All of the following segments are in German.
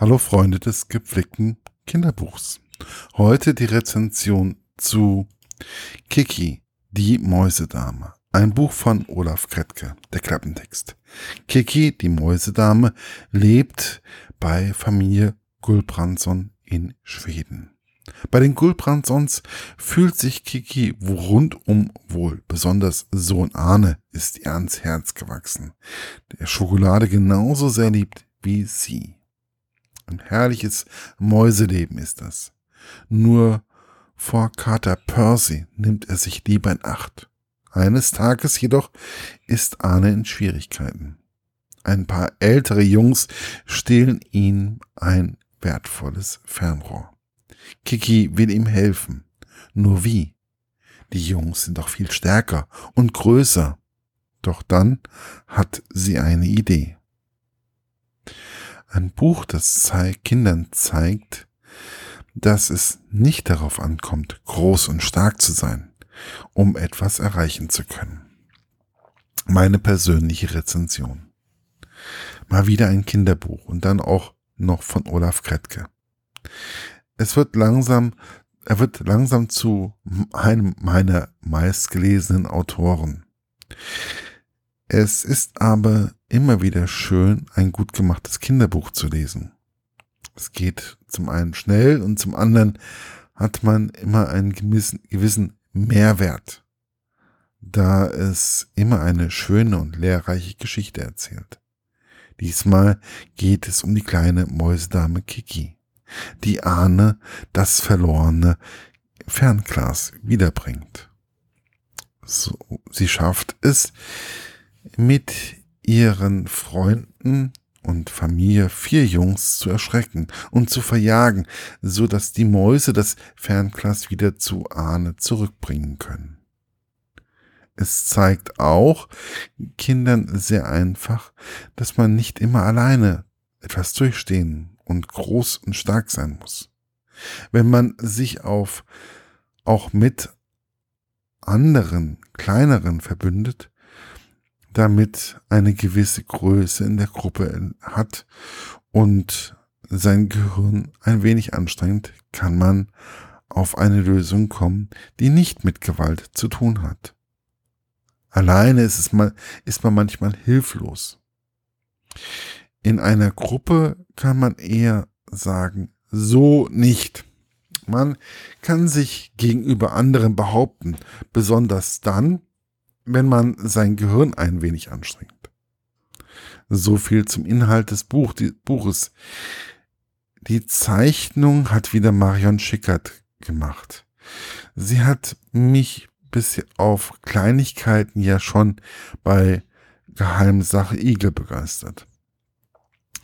Hallo Freunde des gepflegten Kinderbuchs. Heute die Rezension zu Kiki, die Mäusedame. Ein Buch von Olaf Kretke, der Klappentext. Kiki, die Mäusedame, lebt bei Familie Gulbrandsson in Schweden. Bei den Gulbrandsons fühlt sich Kiki rundum wohl. Besonders Sohn Arne ist ihr ans Herz gewachsen, der Schokolade genauso sehr liebt wie sie. Ein herrliches Mäuseleben ist das. Nur vor Kater Percy nimmt er sich lieber in Acht. Eines Tages jedoch ist Arne in Schwierigkeiten. Ein paar ältere Jungs stehlen ihm ein wertvolles Fernrohr. Kiki will ihm helfen. Nur wie? Die Jungs sind doch viel stärker und größer. Doch dann hat sie eine Idee. Ein Buch, das Kindern zeigt, dass es nicht darauf ankommt, groß und stark zu sein, um etwas erreichen zu können. Meine persönliche Rezension. Mal wieder ein Kinderbuch und dann auch noch von Olaf Kretke. Es wird langsam, er wird langsam zu einem meiner meistgelesenen Autoren. Es ist aber immer wieder schön, ein gut gemachtes Kinderbuch zu lesen. Es geht zum einen schnell und zum anderen hat man immer einen gewissen, Mehrwert, da es immer eine schöne und lehrreiche Geschichte erzählt. Diesmal geht es um die kleine Mäusedame Kiki, die Ahne das verlorene Fernglas wiederbringt. So, sie schafft es, mit ihren Freunden und Familie vier Jungs zu erschrecken und zu verjagen, so dass die Mäuse das Fernglas wieder zu Ahne zurückbringen können. Es zeigt auch Kindern sehr einfach, dass man nicht immer alleine etwas durchstehen und groß und stark sein muss. Wenn man sich auf auch mit anderen kleineren verbündet, damit eine gewisse Größe in der Gruppe hat und sein Gehirn ein wenig anstrengt, kann man auf eine Lösung kommen, die nicht mit Gewalt zu tun hat. Alleine ist, es mal, ist man manchmal hilflos. In einer Gruppe kann man eher sagen, so nicht. Man kann sich gegenüber anderen behaupten, besonders dann, wenn man sein Gehirn ein wenig anstrengt. So viel zum Inhalt des Buch, die, Buches. Die Zeichnung hat wieder Marion Schickert gemacht. Sie hat mich bis auf Kleinigkeiten ja schon bei Geheimsache Igel begeistert.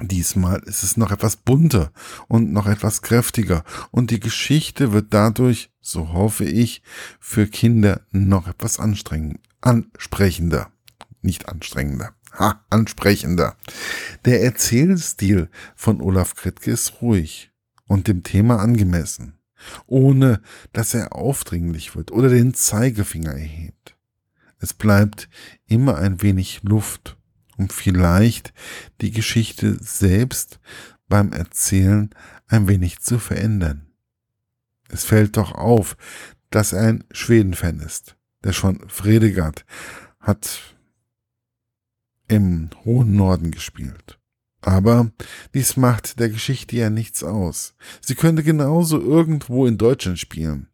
Diesmal ist es noch etwas bunter und noch etwas kräftiger und die Geschichte wird dadurch, so hoffe ich, für Kinder noch etwas anstrengend, ansprechender. Nicht anstrengender. Ha, ansprechender. Der Erzählstil von Olaf Kretke ist ruhig und dem Thema angemessen, ohne dass er aufdringlich wird oder den Zeigefinger erhebt. Es bleibt immer ein wenig Luft, um vielleicht die Geschichte selbst beim Erzählen ein wenig zu verändern. Es fällt doch auf, dass er ein Schweden-Fan ist der schon Fredegard hat im hohen Norden gespielt. Aber dies macht der Geschichte ja nichts aus. Sie könnte genauso irgendwo in Deutschland spielen.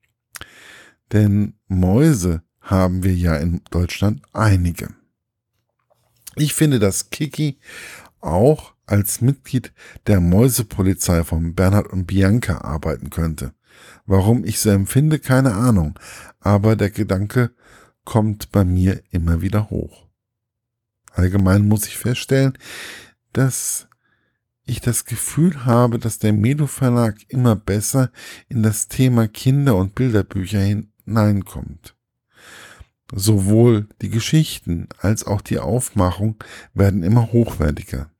Denn Mäuse haben wir ja in Deutschland einige. Ich finde, dass Kiki auch als Mitglied der Mäusepolizei von Bernhard und Bianca arbeiten könnte. Warum ich so empfinde, keine Ahnung. Aber der Gedanke kommt bei mir immer wieder hoch. Allgemein muss ich feststellen, dass ich das Gefühl habe, dass der Medo Verlag immer besser in das Thema Kinder- und Bilderbücher hineinkommt. Sowohl die Geschichten als auch die Aufmachung werden immer hochwertiger.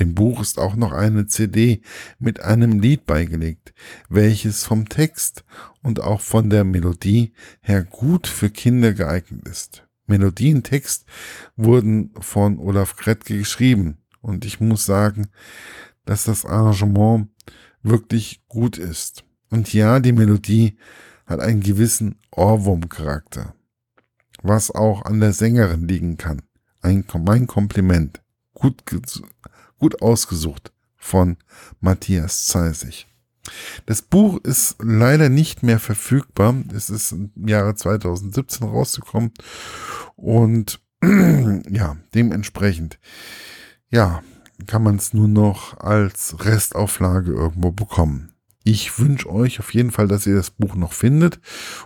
Dem Buch ist auch noch eine CD mit einem Lied beigelegt, welches vom Text und auch von der Melodie her gut für Kinder geeignet ist. Melodie und Text wurden von Olaf Kretke geschrieben und ich muss sagen, dass das Arrangement wirklich gut ist. Und ja, die Melodie hat einen gewissen Ohrwurm-Charakter, was auch an der Sängerin liegen kann. Ein, mein Kompliment. Gut, gut ausgesucht von Matthias Zeisig. Das Buch ist leider nicht mehr verfügbar. Es ist im Jahre 2017 rausgekommen und ja, dementsprechend, ja, kann man es nur noch als Restauflage irgendwo bekommen. Ich wünsche euch auf jeden Fall, dass ihr das Buch noch findet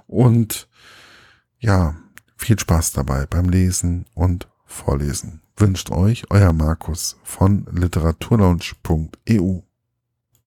und ja, viel Spaß dabei beim Lesen und Vorlesen. Wünscht euch euer Markus von literaturlaunch.eu.